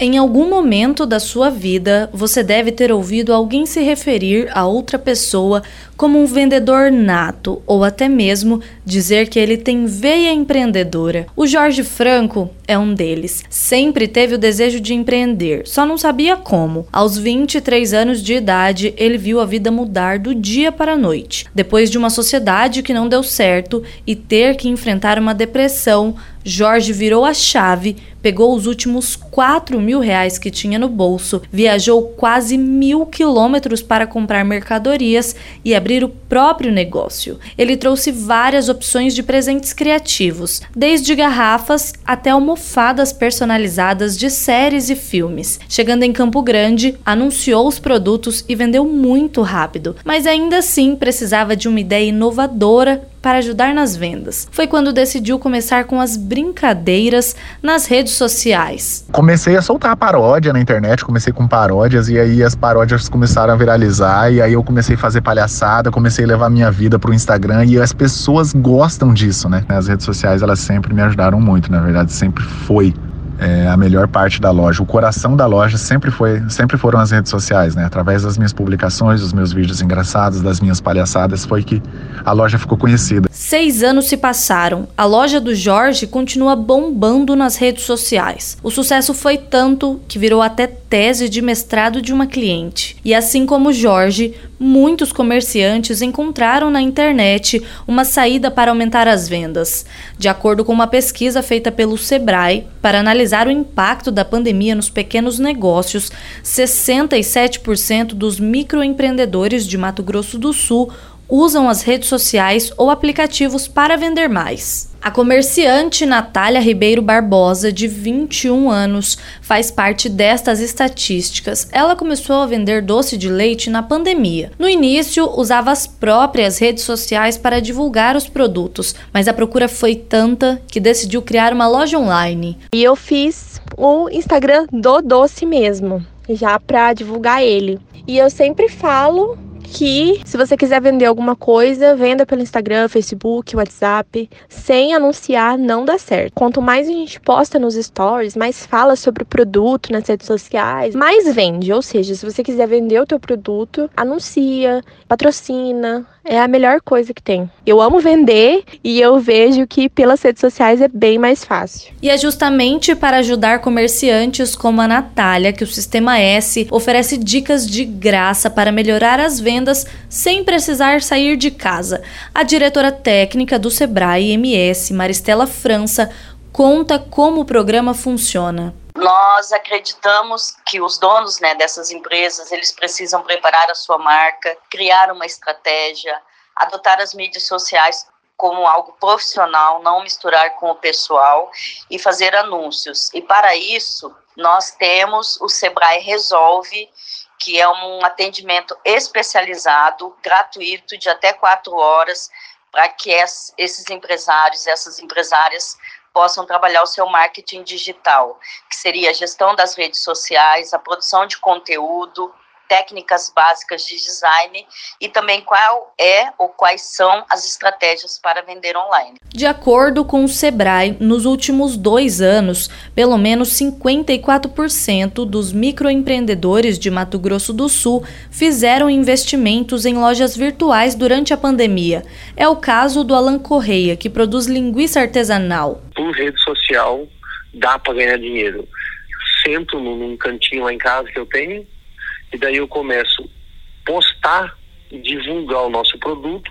Em algum momento da sua vida, você deve ter ouvido alguém se referir a outra pessoa como um vendedor nato ou até mesmo dizer que ele tem veia empreendedora. O Jorge Franco é um deles. Sempre teve o desejo de empreender, só não sabia como. Aos 23 anos de idade, ele viu a vida mudar do dia para a noite. Depois de uma sociedade que não deu certo e ter que enfrentar uma depressão, Jorge virou a chave, pegou os últimos 4 mil reais que tinha no bolso, viajou quase mil quilômetros para comprar mercadorias e abrir o próprio negócio. Ele trouxe várias opções de presentes criativos, desde garrafas até almofadas personalizadas de séries e filmes. Chegando em Campo Grande, anunciou os produtos e vendeu muito rápido, mas ainda assim precisava de uma ideia inovadora para ajudar nas vendas. Foi quando decidiu começar com as brincadeiras nas redes sociais. Comecei a soltar paródia na internet, comecei com paródias e aí as paródias começaram a viralizar e aí eu comecei a fazer palhaçada, comecei a levar minha vida pro Instagram e as pessoas gostam disso, né? As redes sociais elas sempre me ajudaram muito, na verdade, sempre foi é, a melhor parte da loja. O coração da loja sempre foi, sempre foram as redes sociais, né? Através das minhas publicações, dos meus vídeos engraçados, das minhas palhaçadas, foi que a loja ficou conhecida. Seis anos se passaram. A loja do Jorge continua bombando nas redes sociais. O sucesso foi tanto que virou até tese de mestrado de uma cliente. E assim como Jorge, muitos comerciantes encontraram na internet uma saída para aumentar as vendas. De acordo com uma pesquisa feita pelo Sebrae para analisar o impacto da pandemia nos pequenos negócios, 67% dos microempreendedores de Mato Grosso do Sul usam as redes sociais ou aplicativos para vender mais. A comerciante Natália Ribeiro Barbosa, de 21 anos, faz parte destas estatísticas. Ela começou a vender doce de leite na pandemia. No início, usava as próprias redes sociais para divulgar os produtos, mas a procura foi tanta que decidiu criar uma loja online. E eu fiz o Instagram do doce mesmo, já para divulgar ele. E eu sempre falo que se você quiser vender alguma coisa, venda pelo Instagram, Facebook, WhatsApp, sem anunciar não dá certo. Quanto mais a gente posta nos stories, mais fala sobre o produto nas redes sociais, mais vende. Ou seja, se você quiser vender o teu produto, anuncia, patrocina, é a melhor coisa que tem. Eu amo vender e eu vejo que pelas redes sociais é bem mais fácil. E é justamente para ajudar comerciantes como a Natália que o Sistema S oferece dicas de graça para melhorar as vendas sem precisar sair de casa. A diretora técnica do Sebrae MS, Maristela França, conta como o programa funciona. Nós acreditamos que os donos né, dessas empresas eles precisam preparar a sua marca, criar uma estratégia, adotar as mídias sociais como algo profissional, não misturar com o pessoal e fazer anúncios. E para isso, nós temos o Sebrae Resolve, que é um atendimento especializado, gratuito, de até quatro horas, para que esses empresários, essas empresárias possam trabalhar o seu marketing digital, que seria a gestão das redes sociais, a produção de conteúdo, técnicas básicas de design e também qual é ou quais são as estratégias para vender online. De acordo com o Sebrae, nos últimos dois anos, pelo menos 54% dos microempreendedores de Mato Grosso do Sul fizeram investimentos em lojas virtuais durante a pandemia. É o caso do Alan Correia, que produz linguiça artesanal. Por rede social, dá para ganhar dinheiro. Sento num cantinho lá em casa que eu tenho, e daí eu começo a postar e divulgar o nosso produto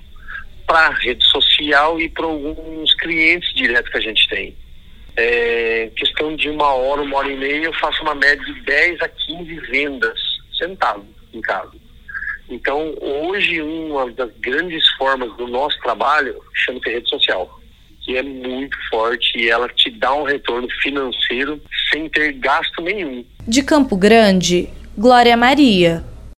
para rede social e para alguns clientes diretos que a gente tem. É, questão de uma hora, uma hora e meia, eu faço uma média de 10 a 15 vendas sentado em casa. Então, hoje, uma das grandes formas do nosso trabalho chama-se rede social, que é muito forte e ela te dá um retorno financeiro sem ter gasto nenhum. De Campo Grande, Glória Maria.